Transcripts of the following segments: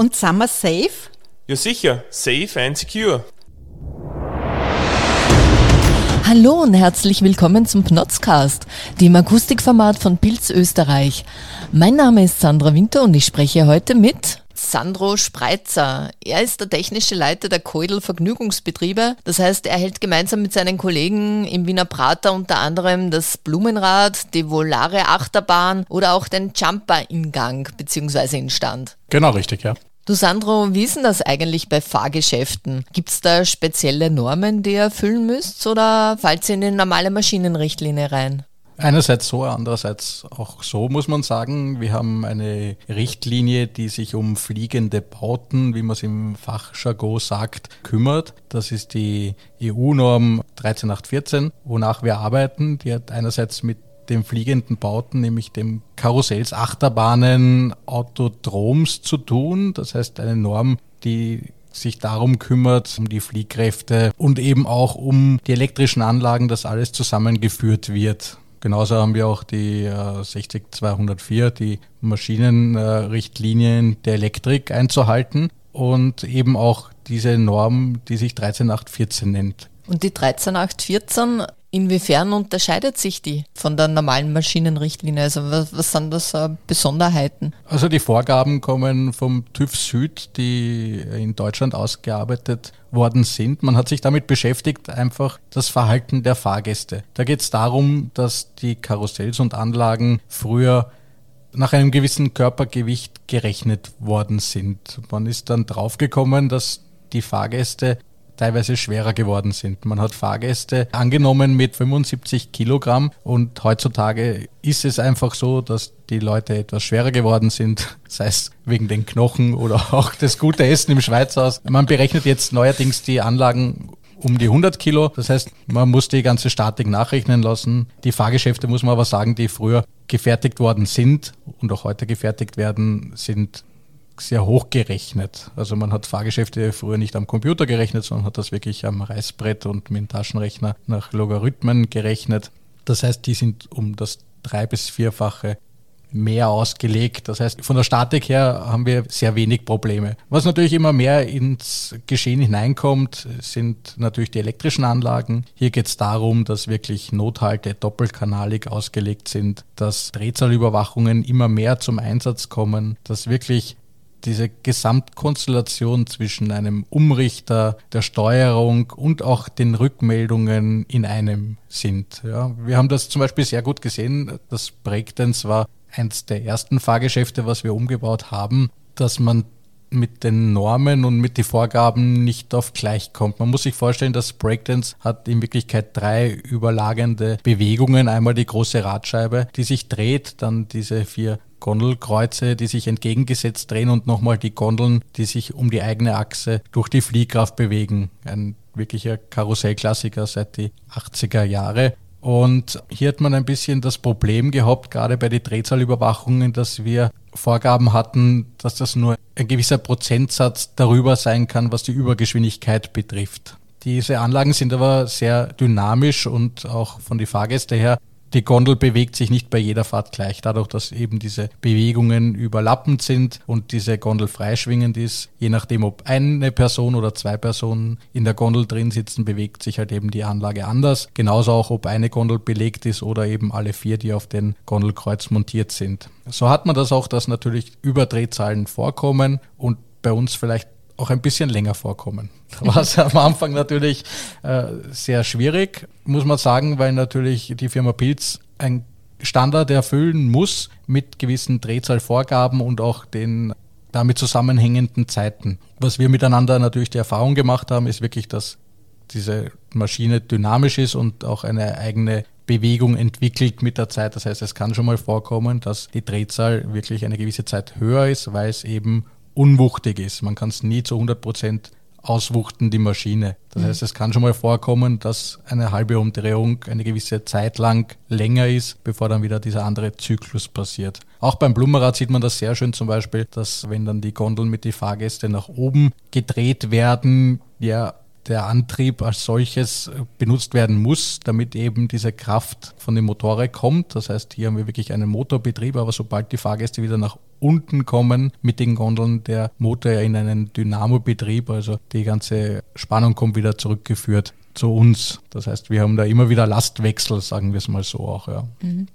Und sind wir safe? Ja sicher, safe and secure. Hallo und herzlich willkommen zum Pnotzcast, dem Akustikformat von Pilz Österreich. Mein Name ist Sandra Winter und ich spreche heute mit Sandro Spreitzer. Er ist der technische Leiter der Keudel Vergnügungsbetriebe. Das heißt, er hält gemeinsam mit seinen Kollegen im Wiener Prater unter anderem das Blumenrad, die Volare Achterbahn oder auch den Jumper in Gang bzw. in Stand. Genau richtig, ja. Du Sandro, wie ist denn das eigentlich bei Fahrgeschäften? Gibt es da spezielle Normen, die ihr erfüllen müsst oder fallt ihr in die normale Maschinenrichtlinie rein? Einerseits so, andererseits auch so muss man sagen. Wir haben eine Richtlinie, die sich um fliegende Bauten, wie man es im Fachjargon sagt, kümmert. Das ist die EU-Norm 13814, wonach wir arbeiten. Die hat einerseits mit den fliegenden Bauten, nämlich dem Karussells, Achterbahnen, Autodroms zu tun. Das heißt eine Norm, die sich darum kümmert, um die Fliehkräfte und eben auch um die elektrischen Anlagen, dass alles zusammengeführt wird. Genauso haben wir auch die äh, 60204, die Maschinenrichtlinien äh, der Elektrik einzuhalten und eben auch diese Norm, die sich 13814 nennt. Und die 13814, inwiefern unterscheidet sich die von der normalen Maschinenrichtlinie? Also was, was sind das äh, Besonderheiten? Also die Vorgaben kommen vom TÜV Süd, die in Deutschland ausgearbeitet worden sind. Man hat sich damit beschäftigt, einfach das Verhalten der Fahrgäste. Da geht es darum, dass die Karussells und Anlagen früher nach einem gewissen Körpergewicht gerechnet worden sind. Man ist dann draufgekommen, dass die Fahrgäste teilweise schwerer geworden sind. Man hat Fahrgäste angenommen mit 75 Kilogramm und heutzutage ist es einfach so, dass die Leute etwas schwerer geworden sind, sei es wegen den Knochen oder auch das gute Essen im Schweizhaus. Man berechnet jetzt neuerdings die Anlagen um die 100 Kilo. Das heißt, man muss die ganze Statik nachrechnen lassen. Die Fahrgeschäfte, muss man aber sagen, die früher gefertigt worden sind und auch heute gefertigt werden, sind sehr hoch gerechnet. Also man hat Fahrgeschäfte früher nicht am Computer gerechnet, sondern hat das wirklich am Reißbrett und mit dem Taschenrechner nach Logarithmen gerechnet. Das heißt, die sind um das drei- bis vierfache mehr ausgelegt. Das heißt, von der Statik her haben wir sehr wenig Probleme. Was natürlich immer mehr ins Geschehen hineinkommt, sind natürlich die elektrischen Anlagen. Hier geht es darum, dass wirklich Nothalte doppelkanalig ausgelegt sind, dass Drehzahlüberwachungen immer mehr zum Einsatz kommen, dass wirklich diese Gesamtkonstellation zwischen einem Umrichter, der Steuerung und auch den Rückmeldungen in einem sind. Ja, wir haben das zum Beispiel sehr gut gesehen. Das Breakdance war eins der ersten Fahrgeschäfte, was wir umgebaut haben, dass man mit den Normen und mit den Vorgaben nicht auf gleich kommt. Man muss sich vorstellen, dass Breakdance hat in Wirklichkeit drei überlagernde Bewegungen. Einmal die große Radscheibe, die sich dreht, dann diese vier Gondelkreuze, die sich entgegengesetzt drehen und nochmal die Gondeln, die sich um die eigene Achse durch die Fliehkraft bewegen. Ein wirklicher Karussellklassiker seit die 80er Jahre. Und hier hat man ein bisschen das Problem gehabt, gerade bei den Drehzahlüberwachungen, dass wir Vorgaben hatten, dass das nur ein gewisser Prozentsatz darüber sein kann, was die Übergeschwindigkeit betrifft. Diese Anlagen sind aber sehr dynamisch und auch von den Fahrgästen her die Gondel bewegt sich nicht bei jeder Fahrt gleich, dadurch, dass eben diese Bewegungen überlappend sind und diese Gondel freischwingend ist. Je nachdem, ob eine Person oder zwei Personen in der Gondel drin sitzen, bewegt sich halt eben die Anlage anders. Genauso auch, ob eine Gondel belegt ist oder eben alle vier, die auf den Gondelkreuz montiert sind. So hat man das auch, dass natürlich Überdrehzahlen vorkommen und bei uns vielleicht auch ein bisschen länger vorkommen. War es am Anfang natürlich äh, sehr schwierig, muss man sagen, weil natürlich die Firma Pilz ein Standard erfüllen muss mit gewissen Drehzahlvorgaben und auch den damit zusammenhängenden Zeiten. Was wir miteinander natürlich die Erfahrung gemacht haben, ist wirklich, dass diese Maschine dynamisch ist und auch eine eigene Bewegung entwickelt mit der Zeit. Das heißt, es kann schon mal vorkommen, dass die Drehzahl wirklich eine gewisse Zeit höher ist, weil es eben unwuchtig ist. Man kann es nie zu 100 Prozent auswuchten, die Maschine. Das mhm. heißt, es kann schon mal vorkommen, dass eine halbe Umdrehung eine gewisse Zeit lang länger ist, bevor dann wieder dieser andere Zyklus passiert. Auch beim Blumenrad sieht man das sehr schön zum Beispiel, dass wenn dann die Gondeln mit den Fahrgästen nach oben gedreht werden, ja, der Antrieb als solches benutzt werden muss, damit eben diese Kraft von den Motoren kommt. Das heißt, hier haben wir wirklich einen Motorbetrieb, aber sobald die Fahrgäste wieder nach unten kommen mit den Gondeln der Motor in einen Dynamobetrieb. Also die ganze Spannung kommt wieder zurückgeführt zu uns. Das heißt, wir haben da immer wieder Lastwechsel, sagen wir es mal so auch. Ja. Mhm.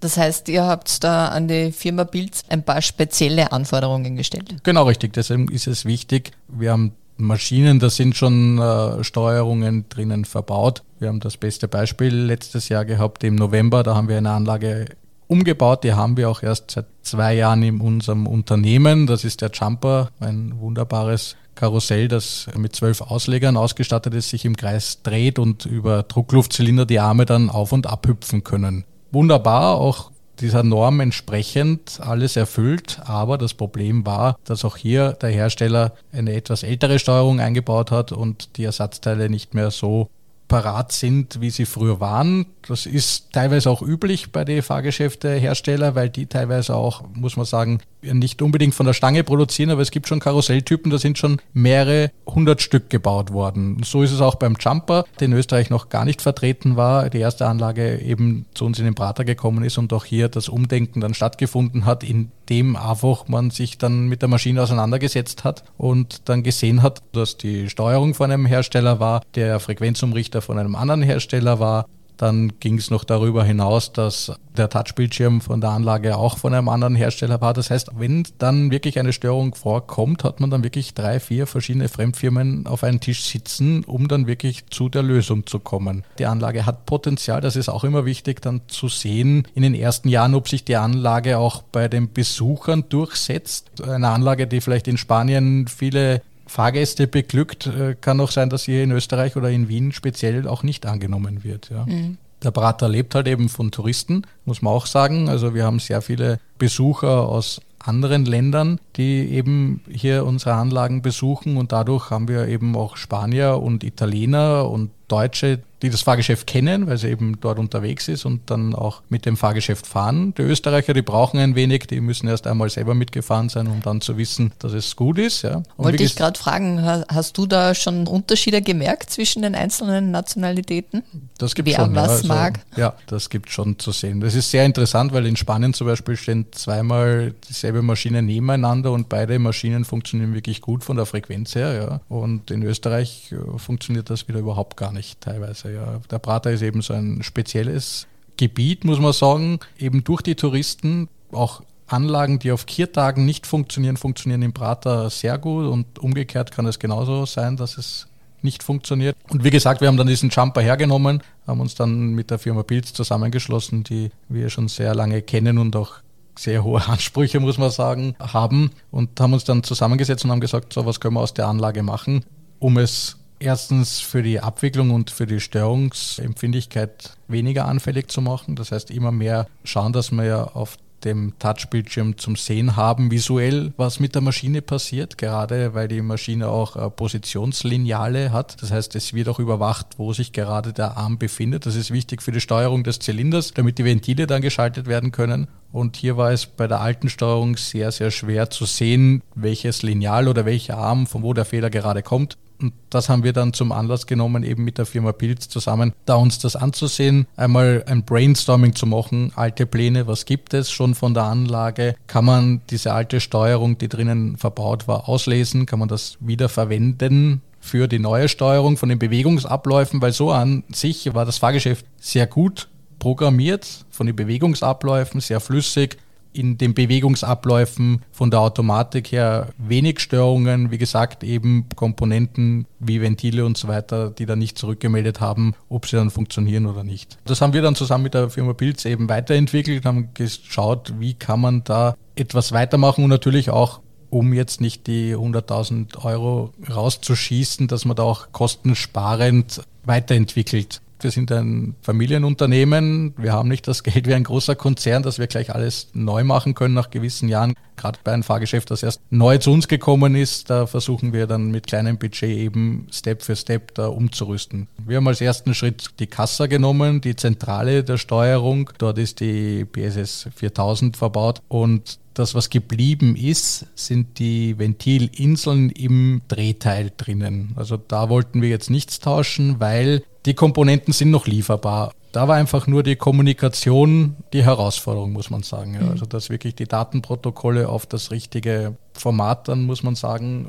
Das heißt, ihr habt da an die Firma Pilz ein paar spezielle Anforderungen gestellt. Genau richtig, deswegen ist es wichtig. Wir haben Maschinen, da sind schon äh, Steuerungen drinnen verbaut. Wir haben das beste Beispiel letztes Jahr gehabt im November, da haben wir eine Anlage umgebaut, die haben wir auch erst seit zwei Jahren in unserem Unternehmen. Das ist der Jumper, ein wunderbares Karussell, das mit zwölf Auslegern ausgestattet ist, sich im Kreis dreht und über Druckluftzylinder die Arme dann auf und abhüpfen können wunderbar, auch dieser Norm entsprechend alles erfüllt. Aber das Problem war, dass auch hier der Hersteller eine etwas ältere Steuerung eingebaut hat und die Ersatzteile nicht mehr so parat sind, wie sie früher waren. Das ist teilweise auch üblich bei den Fahrgeschäftehersteller, weil die teilweise auch, muss man sagen, nicht unbedingt von der Stange produzieren, aber es gibt schon Karusselltypen, da sind schon mehrere hundert Stück gebaut worden. So ist es auch beim Jumper, der in Österreich noch gar nicht vertreten war, die erste Anlage eben zu uns in den Prater gekommen ist und auch hier das Umdenken dann stattgefunden hat, indem einfach man sich dann mit der Maschine auseinandergesetzt hat und dann gesehen hat, dass die Steuerung von einem Hersteller war, der Frequenzumrichter von einem anderen Hersteller war, dann ging es noch darüber hinaus, dass der Touchbildschirm von der Anlage auch von einem anderen Hersteller war. Das heißt, wenn dann wirklich eine Störung vorkommt, hat man dann wirklich drei, vier verschiedene Fremdfirmen auf einen Tisch sitzen, um dann wirklich zu der Lösung zu kommen. Die Anlage hat Potenzial, das ist auch immer wichtig, dann zu sehen in den ersten Jahren, ob sich die Anlage auch bei den Besuchern durchsetzt. Eine Anlage, die vielleicht in Spanien viele Fahrgäste beglückt, äh, kann auch sein, dass hier in Österreich oder in Wien speziell auch nicht angenommen wird. Ja. Mhm. Der Prater lebt halt eben von Touristen, muss man auch sagen. Also wir haben sehr viele Besucher aus anderen Ländern, die eben hier unsere Anlagen besuchen und dadurch haben wir eben auch Spanier und Italiener und Deutsche, die das Fahrgeschäft kennen, weil sie eben dort unterwegs ist und dann auch mit dem Fahrgeschäft fahren. Die Österreicher, die brauchen ein wenig, die müssen erst einmal selber mitgefahren sein, um dann zu wissen, dass es gut ist. Ja. Wollte ich gerade fragen, hast du da schon Unterschiede gemerkt zwischen den einzelnen Nationalitäten? Das gibt Wer schon. was ja, also, mag? Ja, das gibt schon zu sehen. Das ist sehr interessant, weil in Spanien zum Beispiel stehen zweimal dieselbe Maschine nebeneinander und beide Maschinen funktionieren wirklich gut von der Frequenz her. Ja. Und in Österreich äh, funktioniert das wieder überhaupt gar nicht teilweise. Ja. Der Prater ist eben so ein spezielles Gebiet, muss man sagen, eben durch die Touristen, auch Anlagen, die auf Kiertagen nicht funktionieren, funktionieren im Prater sehr gut und umgekehrt kann es genauso sein, dass es nicht funktioniert. Und wie gesagt, wir haben dann diesen Jumper hergenommen, haben uns dann mit der Firma Pilz zusammengeschlossen, die wir schon sehr lange kennen und auch sehr hohe Ansprüche, muss man sagen, haben und haben uns dann zusammengesetzt und haben gesagt, so was können wir aus der Anlage machen, um es erstens für die Abwicklung und für die Störungsempfindlichkeit weniger anfällig zu machen. Das heißt, immer mehr schauen, dass wir ja auf dem Touchbildschirm zum Sehen haben, visuell, was mit der Maschine passiert, gerade weil die Maschine auch äh, Positionslineale hat. Das heißt, es wird auch überwacht, wo sich gerade der Arm befindet. Das ist wichtig für die Steuerung des Zylinders, damit die Ventile dann geschaltet werden können. Und hier war es bei der alten Steuerung sehr, sehr schwer zu sehen, welches Lineal oder welcher Arm, von wo der Fehler gerade kommt. Und das haben wir dann zum Anlass genommen, eben mit der Firma Pilz zusammen, da uns das anzusehen, einmal ein Brainstorming zu machen, alte Pläne, was gibt es schon von der Anlage, kann man diese alte Steuerung, die drinnen verbaut war, auslesen, kann man das wieder verwenden für die neue Steuerung von den Bewegungsabläufen, weil so an sich war das Fahrgeschäft sehr gut programmiert, von den Bewegungsabläufen sehr flüssig, in den Bewegungsabläufen von der Automatik her wenig Störungen. Wie gesagt, eben Komponenten wie Ventile und so weiter, die dann nicht zurückgemeldet haben, ob sie dann funktionieren oder nicht. Das haben wir dann zusammen mit der Firma Pilz eben weiterentwickelt, haben geschaut, wie kann man da etwas weitermachen und natürlich auch um jetzt nicht die 100.000 Euro rauszuschießen, dass man da auch kostensparend weiterentwickelt. Wir sind ein Familienunternehmen. Wir haben nicht das Geld wie ein großer Konzern, dass wir gleich alles neu machen können nach gewissen Jahren. Gerade bei einem Fahrgeschäft, das erst neu zu uns gekommen ist, da versuchen wir dann mit kleinem Budget eben Step für Step da umzurüsten. Wir haben als ersten Schritt die Kassa genommen, die Zentrale der Steuerung. Dort ist die PSS 4000 verbaut und das, was geblieben ist, sind die Ventilinseln im Drehteil drinnen. Also da wollten wir jetzt nichts tauschen, weil die Komponenten sind noch lieferbar. da war einfach nur die Kommunikation die Herausforderung, muss man sagen. Ja. Mhm. Also dass wirklich die Datenprotokolle auf das richtige Format dann, muss man sagen,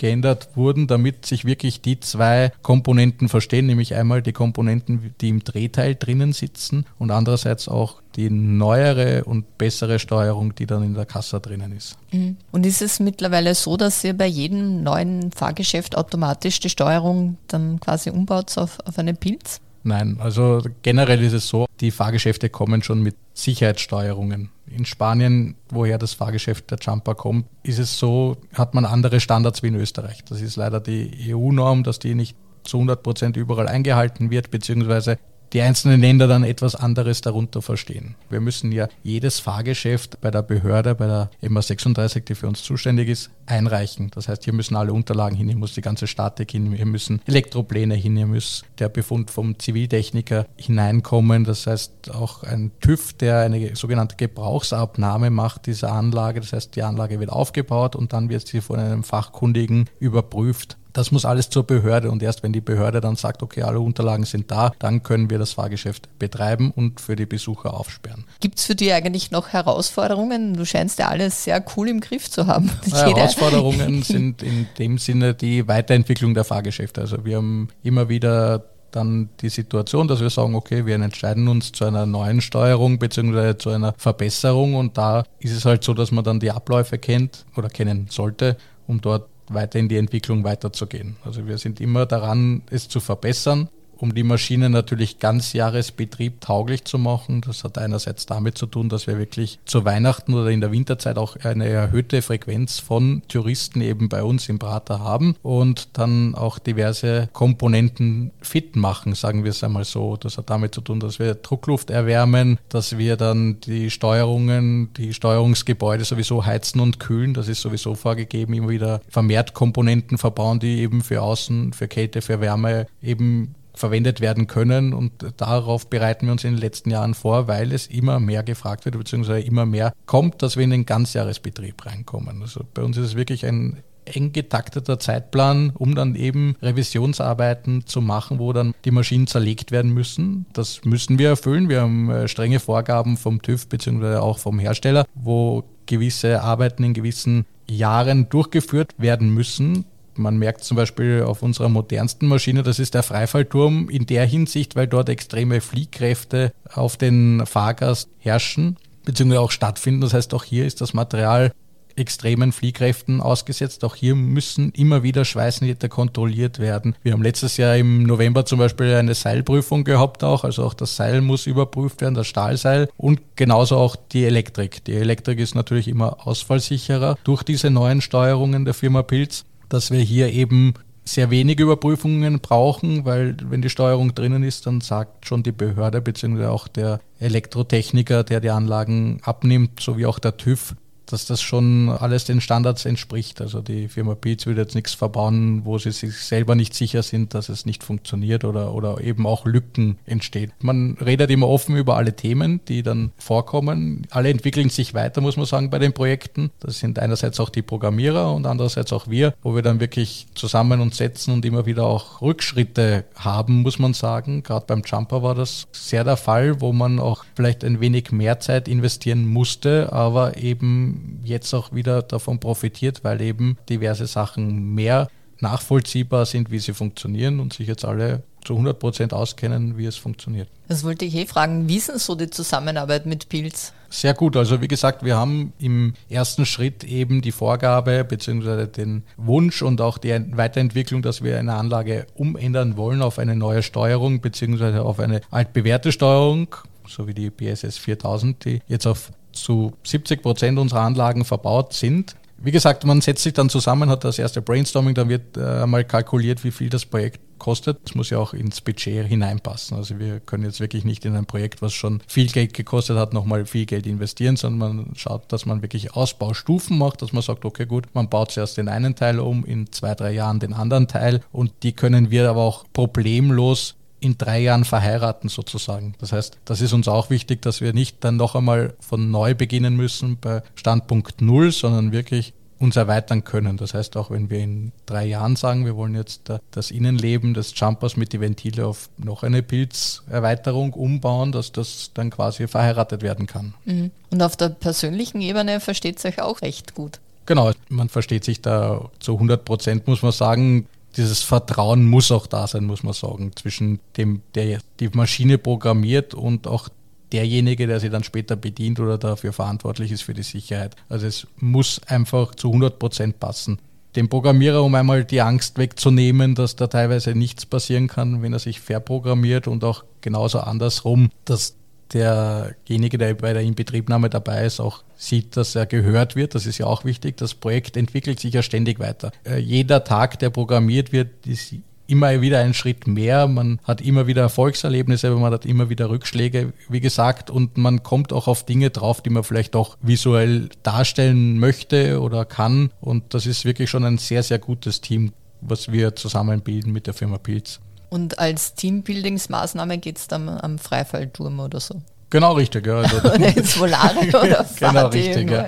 umgeändert wurden, damit sich wirklich die zwei Komponenten verstehen, nämlich einmal die Komponenten, die im Drehteil drinnen sitzen und andererseits auch die neuere und bessere Steuerung, die dann in der Kasse drinnen ist. Mhm. Und ist es mittlerweile so, dass ihr bei jedem neuen Fahrgeschäft automatisch die Steuerung dann quasi umbaut auf, auf eine Pilz? Nein, also generell ist es so, die Fahrgeschäfte kommen schon mit Sicherheitssteuerungen. In Spanien, woher das Fahrgeschäft der Jumper kommt, ist es so, hat man andere Standards wie in Österreich. Das ist leider die EU-Norm, dass die nicht zu 100 Prozent überall eingehalten wird, beziehungsweise die einzelnen Länder dann etwas anderes darunter verstehen. Wir müssen ja jedes Fahrgeschäft bei der Behörde, bei der EMA 36, die für uns zuständig ist, einreichen. Das heißt, hier müssen alle Unterlagen hin, hier muss die ganze Statik hin, hier müssen Elektropläne hin, hier muss der Befund vom Ziviltechniker hineinkommen. Das heißt, auch ein TÜV, der eine sogenannte Gebrauchsabnahme macht dieser Anlage. Das heißt, die Anlage wird aufgebaut und dann wird sie von einem Fachkundigen überprüft das muss alles zur Behörde und erst wenn die Behörde dann sagt, okay, alle Unterlagen sind da, dann können wir das Fahrgeschäft betreiben und für die Besucher aufsperren. Gibt es für dich eigentlich noch Herausforderungen? Du scheinst ja alles sehr cool im Griff zu haben. Herausforderungen sind in dem Sinne die Weiterentwicklung der Fahrgeschäfte. Also wir haben immer wieder dann die Situation, dass wir sagen, okay, wir entscheiden uns zu einer neuen Steuerung bzw. zu einer Verbesserung und da ist es halt so, dass man dann die Abläufe kennt oder kennen sollte, um dort weiter in die Entwicklung weiterzugehen. Also wir sind immer daran, es zu verbessern um die Maschine natürlich ganzjahresbetrieb tauglich zu machen. Das hat einerseits damit zu tun, dass wir wirklich zu Weihnachten oder in der Winterzeit auch eine erhöhte Frequenz von Touristen eben bei uns im Prater haben und dann auch diverse Komponenten fit machen, sagen wir es einmal so. Das hat damit zu tun, dass wir Druckluft erwärmen, dass wir dann die Steuerungen, die Steuerungsgebäude sowieso heizen und kühlen. Das ist sowieso vorgegeben, immer wieder vermehrt Komponenten verbauen, die eben für Außen, für Kälte, für Wärme eben verwendet werden können. Und darauf bereiten wir uns in den letzten Jahren vor, weil es immer mehr gefragt wird, beziehungsweise immer mehr kommt, dass wir in den Ganzjahresbetrieb reinkommen. Also bei uns ist es wirklich ein eng getakteter Zeitplan, um dann eben Revisionsarbeiten zu machen, wo dann die Maschinen zerlegt werden müssen. Das müssen wir erfüllen. Wir haben äh, strenge Vorgaben vom TÜV beziehungsweise auch vom Hersteller, wo gewisse Arbeiten in gewissen Jahren durchgeführt werden müssen. Man merkt zum Beispiel auf unserer modernsten Maschine, das ist der Freifallturm in der Hinsicht, weil dort extreme Fliehkräfte auf den Fahrgast herrschen, beziehungsweise auch stattfinden. Das heißt, auch hier ist das Material extremen Fliehkräften ausgesetzt. Auch hier müssen immer wieder Schweißnähte kontrolliert werden. Wir haben letztes Jahr im November zum Beispiel eine Seilprüfung gehabt auch. Also auch das Seil muss überprüft werden, das Stahlseil und genauso auch die Elektrik. Die Elektrik ist natürlich immer ausfallsicherer durch diese neuen Steuerungen der Firma Pilz dass wir hier eben sehr wenige Überprüfungen brauchen, weil wenn die Steuerung drinnen ist, dann sagt schon die Behörde bzw. auch der Elektrotechniker, der die Anlagen abnimmt, sowie auch der TÜV, dass das schon alles den Standards entspricht. Also die Firma Beats wird jetzt nichts verbauen, wo sie sich selber nicht sicher sind, dass es nicht funktioniert oder, oder eben auch Lücken entstehen. Man redet immer offen über alle Themen, die dann vorkommen. Alle entwickeln sich weiter, muss man sagen, bei den Projekten. Das sind einerseits auch die Programmierer und andererseits auch wir, wo wir dann wirklich zusammen uns setzen und immer wieder auch Rückschritte haben, muss man sagen. Gerade beim Jumper war das sehr der Fall, wo man auch vielleicht ein wenig mehr Zeit investieren musste, aber eben jetzt auch wieder davon profitiert, weil eben diverse Sachen mehr nachvollziehbar sind, wie sie funktionieren und sich jetzt alle zu 100 Prozent auskennen, wie es funktioniert. Das wollte ich eh fragen. Wie ist denn so die Zusammenarbeit mit Pilz? Sehr gut. Also wie gesagt, wir haben im ersten Schritt eben die Vorgabe bzw. den Wunsch und auch die Weiterentwicklung, dass wir eine Anlage umändern wollen auf eine neue Steuerung bzw. auf eine altbewährte Steuerung, so wie die BSS 4000, die jetzt auf zu 70 Prozent unserer Anlagen verbaut sind. Wie gesagt, man setzt sich dann zusammen, hat das erste Brainstorming, dann wird äh, mal kalkuliert, wie viel das Projekt kostet. Das muss ja auch ins Budget hineinpassen. Also wir können jetzt wirklich nicht in ein Projekt, was schon viel Geld gekostet hat, nochmal viel Geld investieren, sondern man schaut, dass man wirklich Ausbaustufen macht, dass man sagt, okay gut, man baut zuerst den einen Teil um, in zwei, drei Jahren den anderen Teil und die können wir aber auch problemlos in drei Jahren verheiraten sozusagen. Das heißt, das ist uns auch wichtig, dass wir nicht dann noch einmal von neu beginnen müssen bei Standpunkt Null, sondern wirklich uns erweitern können. Das heißt, auch wenn wir in drei Jahren sagen, wir wollen jetzt das Innenleben des Jumpers mit die Ventile auf noch eine Pilzerweiterung umbauen, dass das dann quasi verheiratet werden kann. Mhm. Und auf der persönlichen Ebene versteht es euch auch recht gut. Genau, man versteht sich da zu 100 Prozent, muss man sagen. Dieses Vertrauen muss auch da sein, muss man sagen, zwischen dem, der die Maschine programmiert und auch derjenige, der sie dann später bedient oder dafür verantwortlich ist für die Sicherheit. Also es muss einfach zu 100 Prozent passen. Dem Programmierer, um einmal die Angst wegzunehmen, dass da teilweise nichts passieren kann, wenn er sich verprogrammiert und auch genauso andersrum, dass derjenige, der bei der Inbetriebnahme dabei ist, auch sieht, dass er gehört wird. Das ist ja auch wichtig. Das Projekt entwickelt sich ja ständig weiter. Äh, jeder Tag, der programmiert wird, ist immer wieder ein Schritt mehr. Man hat immer wieder Erfolgserlebnisse, man hat immer wieder Rückschläge, wie gesagt, und man kommt auch auf Dinge drauf, die man vielleicht auch visuell darstellen möchte oder kann. Und das ist wirklich schon ein sehr, sehr gutes Team, was wir zusammen bilden mit der Firma Pilz. Und als Teambuildingsmaßnahme geht es dann am Freifallturm oder so? Genau richtig, ja. Also oder ins Volare oder Genau richtig, ja.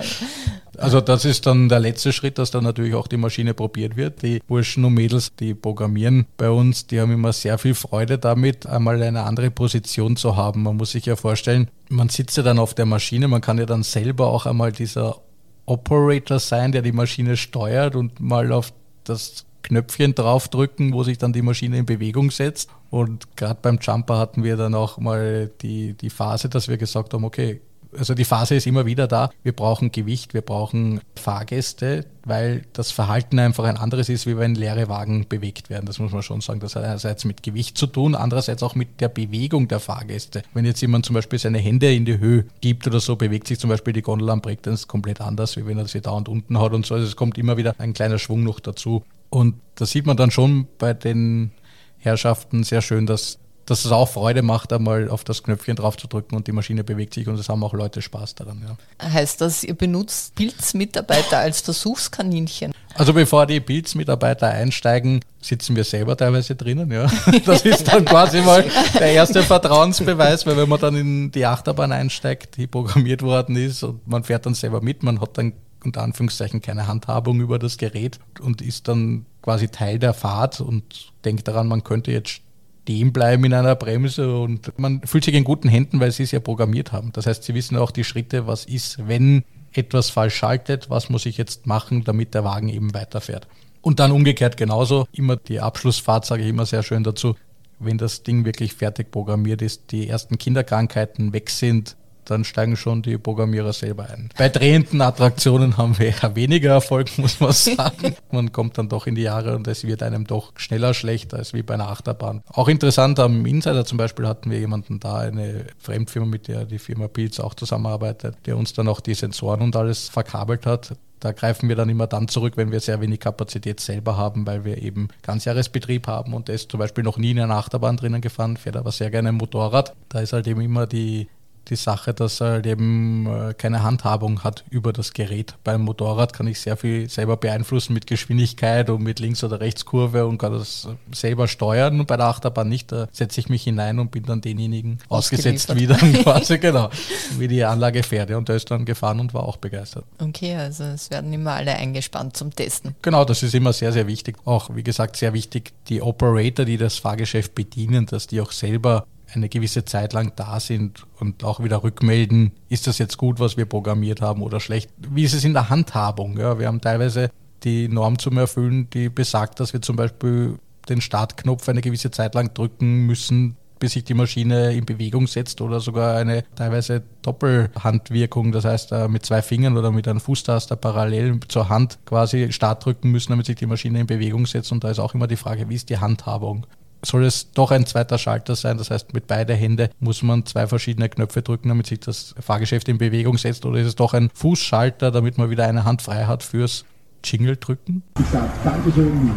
Also das ist dann der letzte Schritt, dass dann natürlich auch die Maschine probiert wird. Die Burschen und Mädels, die programmieren bei uns, die haben immer sehr viel Freude damit, einmal eine andere Position zu haben. Man muss sich ja vorstellen, man sitzt ja dann auf der Maschine, man kann ja dann selber auch einmal dieser Operator sein, der die Maschine steuert und mal auf das Knöpfchen draufdrücken, wo sich dann die Maschine in Bewegung setzt. Und gerade beim Jumper hatten wir dann auch mal die, die Phase, dass wir gesagt haben, okay, also die Phase ist immer wieder da. Wir brauchen Gewicht, wir brauchen Fahrgäste, weil das Verhalten einfach ein anderes ist, wie wenn leere Wagen bewegt werden. Das muss man schon sagen. Das hat einerseits mit Gewicht zu tun, andererseits auch mit der Bewegung der Fahrgäste. Wenn jetzt jemand zum Beispiel seine Hände in die Höhe gibt oder so, bewegt sich zum Beispiel die Gondel am Breakdance komplett anders, wie wenn er sie da und unten hat und so. Also es kommt immer wieder ein kleiner Schwung noch dazu. Und da sieht man dann schon bei den Herrschaften sehr schön, dass dass es auch Freude macht, einmal auf das Knöpfchen drauf zu drücken und die Maschine bewegt sich und es haben auch Leute Spaß daran. Ja. Heißt das, ihr benutzt Pilzmitarbeiter als Versuchskaninchen? Also bevor die Pilzmitarbeiter einsteigen, sitzen wir selber teilweise drinnen. Ja. Das ist dann quasi mal der erste Vertrauensbeweis, weil wenn man dann in die Achterbahn einsteigt, die programmiert worden ist und man fährt dann selber mit, man hat dann unter Anführungszeichen keine Handhabung über das Gerät und ist dann quasi Teil der Fahrt und denkt daran, man könnte jetzt stehen bleiben in einer Bremse und man fühlt sich in guten Händen, weil sie es ja programmiert haben. Das heißt, sie wissen auch die Schritte, was ist, wenn etwas falsch schaltet, was muss ich jetzt machen, damit der Wagen eben weiterfährt. Und dann umgekehrt genauso, immer die Abschlussfahrt sage ich immer sehr schön dazu, wenn das Ding wirklich fertig programmiert ist, die ersten Kinderkrankheiten weg sind, dann steigen schon die Programmierer selber ein. Bei drehenden Attraktionen haben wir eher weniger Erfolg, muss man sagen. Man kommt dann doch in die Jahre und es wird einem doch schneller schlecht als wie bei einer Achterbahn. Auch interessant am Insider zum Beispiel hatten wir jemanden da, eine Fremdfirma, mit der die Firma Pilz auch zusammenarbeitet, der uns dann auch die Sensoren und alles verkabelt hat. Da greifen wir dann immer dann zurück, wenn wir sehr wenig Kapazität selber haben, weil wir eben Ganzjahresbetrieb haben und der ist zum Beispiel noch nie in einer Achterbahn drinnen gefahren, fährt aber sehr gerne ein Motorrad. Da ist halt eben immer die die Sache, dass er halt eben äh, keine Handhabung hat über das Gerät. Beim Motorrad kann ich sehr viel selber beeinflussen mit Geschwindigkeit und mit Links- oder Rechtskurve und kann das selber steuern. Und bei der Achterbahn nicht. Da setze ich mich hinein und bin dann denjenigen ausgesetzt, wie dann quasi, genau, wie die Anlage fährt. Ja, und der ist dann gefahren und war auch begeistert. Okay, also es werden immer alle eingespannt zum Testen. Genau, das ist immer sehr, sehr wichtig. Auch, wie gesagt, sehr wichtig, die Operator, die das Fahrgeschäft bedienen, dass die auch selber eine gewisse Zeit lang da sind und auch wieder rückmelden, ist das jetzt gut, was wir programmiert haben oder schlecht. Wie ist es in der Handhabung? Ja, wir haben teilweise die Norm zum Erfüllen, die besagt, dass wir zum Beispiel den Startknopf eine gewisse Zeit lang drücken müssen, bis sich die Maschine in Bewegung setzt oder sogar eine teilweise Doppelhandwirkung, das heißt äh, mit zwei Fingern oder mit einem Fußtaster parallel zur Hand quasi Start drücken müssen, damit sich die Maschine in Bewegung setzt. Und da ist auch immer die Frage, wie ist die Handhabung? Soll es doch ein zweiter Schalter sein. Das heißt, mit beiden Händen muss man zwei verschiedene Knöpfe drücken, damit sich das Fahrgeschäft in Bewegung setzt. Oder ist es doch ein Fußschalter, damit man wieder eine Hand frei hat fürs Jingle drücken? Ich sage Dankeschön.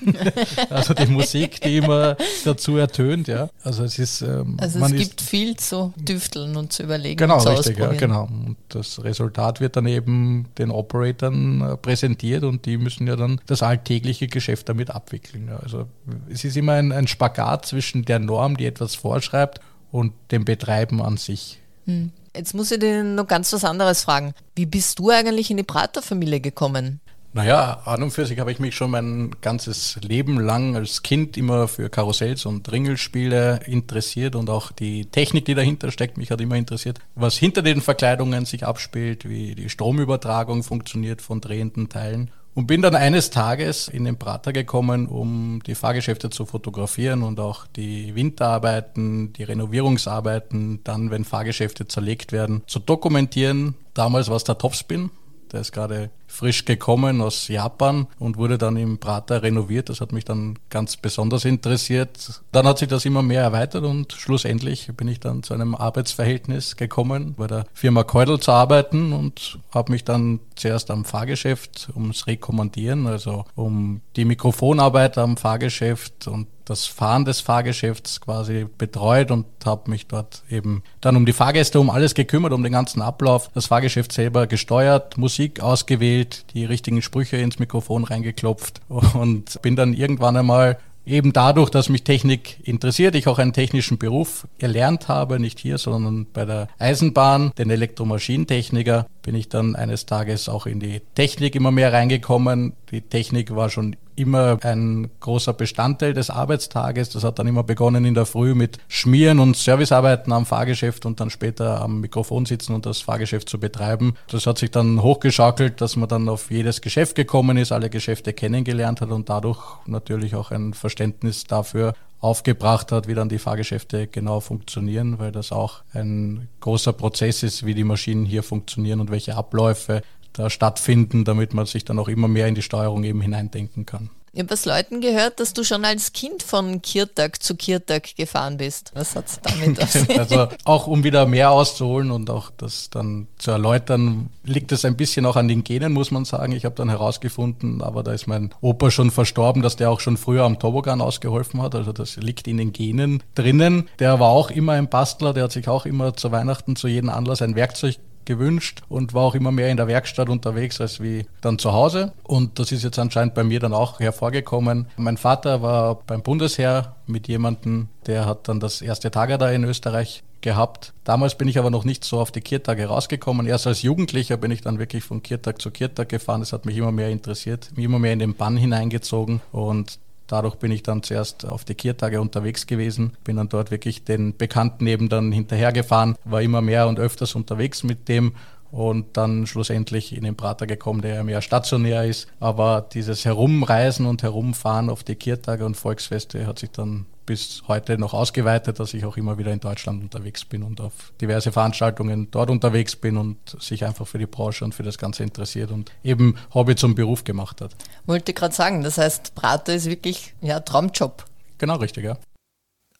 also die Musik, die immer dazu ertönt, ja. Also es ist. Ähm, also es gibt viel zu düfteln und zu überlegen. Genau, zu richtig, ja, genau. Und das Resultat wird dann eben den Operatoren äh, präsentiert und die müssen ja dann das alltägliche Geschäft damit abwickeln. Ja. Also es ist immer ein, ein Spagat zwischen der Norm, die etwas vorschreibt, und dem Betreiben an sich. Hm. Jetzt muss ich dir noch ganz was anderes fragen. Wie bist du eigentlich in die Praterfamilie gekommen? Naja, an und für sich habe ich mich schon mein ganzes Leben lang als Kind immer für Karussells und Ringelspiele interessiert und auch die Technik, die dahinter steckt, mich hat immer interessiert, was hinter den Verkleidungen sich abspielt, wie die Stromübertragung funktioniert von drehenden Teilen. Und bin dann eines Tages in den Prater gekommen, um die Fahrgeschäfte zu fotografieren und auch die Winterarbeiten, die Renovierungsarbeiten, dann, wenn Fahrgeschäfte zerlegt werden, zu dokumentieren. Damals war es der Topspin, der ist gerade frisch gekommen aus Japan und wurde dann im Prater renoviert. Das hat mich dann ganz besonders interessiert. Dann hat sich das immer mehr erweitert und schlussendlich bin ich dann zu einem Arbeitsverhältnis gekommen, bei der Firma Keudel zu arbeiten und habe mich dann zuerst am Fahrgeschäft ums Rekommandieren, also um die Mikrofonarbeit am Fahrgeschäft und das Fahren des Fahrgeschäfts quasi betreut und habe mich dort eben dann um die Fahrgäste, um alles gekümmert, um den ganzen Ablauf, das Fahrgeschäft selber gesteuert, Musik ausgewählt, die richtigen Sprüche ins Mikrofon reingeklopft und bin dann irgendwann einmal eben dadurch, dass mich Technik interessiert, ich auch einen technischen Beruf erlernt habe, nicht hier, sondern bei der Eisenbahn, den Elektromaschinentechniker, bin ich dann eines Tages auch in die Technik immer mehr reingekommen. Die Technik war schon immer ein großer Bestandteil des Arbeitstages. Das hat dann immer begonnen in der Früh mit Schmieren und Servicearbeiten am Fahrgeschäft und dann später am Mikrofon sitzen und das Fahrgeschäft zu betreiben. Das hat sich dann hochgeschaukelt, dass man dann auf jedes Geschäft gekommen ist, alle Geschäfte kennengelernt hat und dadurch natürlich auch ein Verständnis dafür aufgebracht hat, wie dann die Fahrgeschäfte genau funktionieren, weil das auch ein großer Prozess ist, wie die Maschinen hier funktionieren und welche Abläufe da stattfinden, damit man sich dann auch immer mehr in die Steuerung eben hineindenken kann. Ich habe aus Leuten gehört, dass du schon als Kind von Kirtag zu Kirtag gefahren bist. Was hat es damit auf sich? Also auch um wieder mehr auszuholen und auch das dann zu erläutern, liegt es ein bisschen auch an den Genen, muss man sagen. Ich habe dann herausgefunden, aber da ist mein Opa schon verstorben, dass der auch schon früher am Tobogan ausgeholfen hat. Also das liegt in den Genen drinnen. Der war auch immer ein Bastler, der hat sich auch immer zu Weihnachten zu jedem Anlass ein Werkzeug gewünscht und war auch immer mehr in der Werkstatt unterwegs als wie dann zu Hause. Und das ist jetzt anscheinend bei mir dann auch hervorgekommen. Mein Vater war beim Bundesheer mit jemandem, der hat dann das erste Tage da in Österreich gehabt. Damals bin ich aber noch nicht so auf die Kirtage rausgekommen. Erst als Jugendlicher bin ich dann wirklich von Kirtag zu Kirtag gefahren. Das hat mich immer mehr interessiert, mich immer mehr in den Bann hineingezogen und Dadurch bin ich dann zuerst auf die Kiertage unterwegs gewesen, bin dann dort wirklich den Bekannten eben dann hinterhergefahren, war immer mehr und öfters unterwegs mit dem und dann schlussendlich in den Prater gekommen, der ja mehr stationär ist. Aber dieses Herumreisen und Herumfahren auf die Kiertage und Volksfeste hat sich dann bis heute noch ausgeweitet, dass ich auch immer wieder in Deutschland unterwegs bin und auf diverse Veranstaltungen dort unterwegs bin und sich einfach für die Branche und für das Ganze interessiert und eben Hobby zum Beruf gemacht hat. Wollte gerade sagen, das heißt, Prater ist wirklich ja Traumjob. Genau richtig, ja.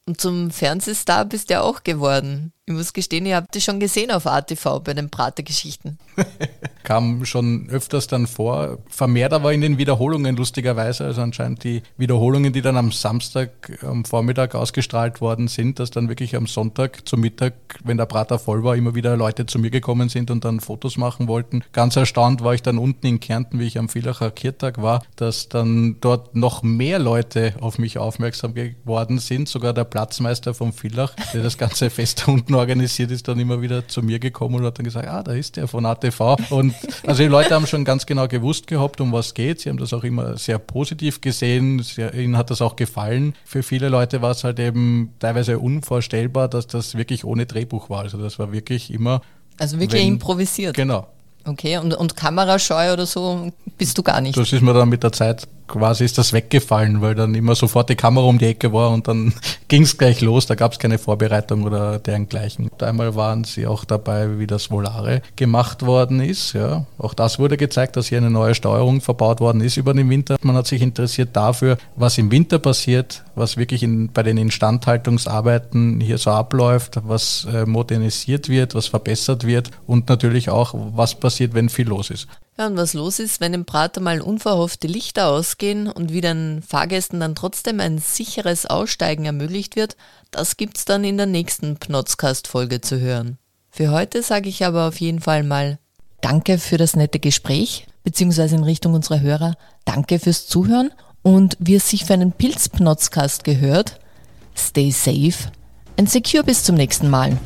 Und zum Fernsehstar bist du ja auch geworden. Ich muss gestehen, ihr habt dich schon gesehen auf ATV bei den Prater-Geschichten. Kam schon öfters dann vor. Vermehrt aber in den Wiederholungen lustigerweise. Also anscheinend die Wiederholungen, die dann am Samstag am Vormittag ausgestrahlt worden sind, dass dann wirklich am Sonntag zum Mittag, wenn der Prater voll war, immer wieder Leute zu mir gekommen sind und dann Fotos machen wollten. Ganz erstaunt war ich dann unten in Kärnten, wie ich am Villacher Kirtag war, dass dann dort noch mehr Leute auf mich aufmerksam geworden sind. Sogar der Platzmeister vom Villach, der das ganze Fest unten organisiert ist, dann immer wieder zu mir gekommen und hat dann gesagt, ah, da ist der von ATV. Und also die Leute haben schon ganz genau gewusst gehabt, um was geht. Sie haben das auch immer sehr positiv gesehen. Sehr, ihnen hat das auch gefallen. Für viele Leute war es halt eben teilweise unvorstellbar, dass das wirklich ohne Drehbuch war. Also das war wirklich immer. Also wirklich wenn, improvisiert. Genau. Okay, und, und Kamerascheu oder so bist du gar nicht? Das ist mir dann mit der Zeit quasi ist das weggefallen, weil dann immer sofort die Kamera um die Ecke war und dann ging es gleich los. Da gab es keine Vorbereitung oder dergleichen. Einmal waren sie auch dabei, wie das Volare gemacht worden ist. Ja. Auch das wurde gezeigt, dass hier eine neue Steuerung verbaut worden ist über den Winter. Man hat sich interessiert dafür, was im Winter passiert, was wirklich in, bei den Instandhaltungsarbeiten hier so abläuft, was äh, modernisiert wird, was verbessert wird und natürlich auch, was passiert, wenn viel los ist. Ja, und was los ist, wenn im Prater mal unverhofft die Lichter ausgehen und wie den Fahrgästen dann trotzdem ein sicheres Aussteigen ermöglicht wird, das gibt's dann in der nächsten Pnotzcast-Folge zu hören. Für heute sage ich aber auf jeden Fall mal Danke für das nette Gespräch, beziehungsweise in Richtung unserer Hörer, danke fürs Zuhören und wie es sich für einen Pilz-Pnotzcast gehört, stay safe and secure bis zum nächsten Mal.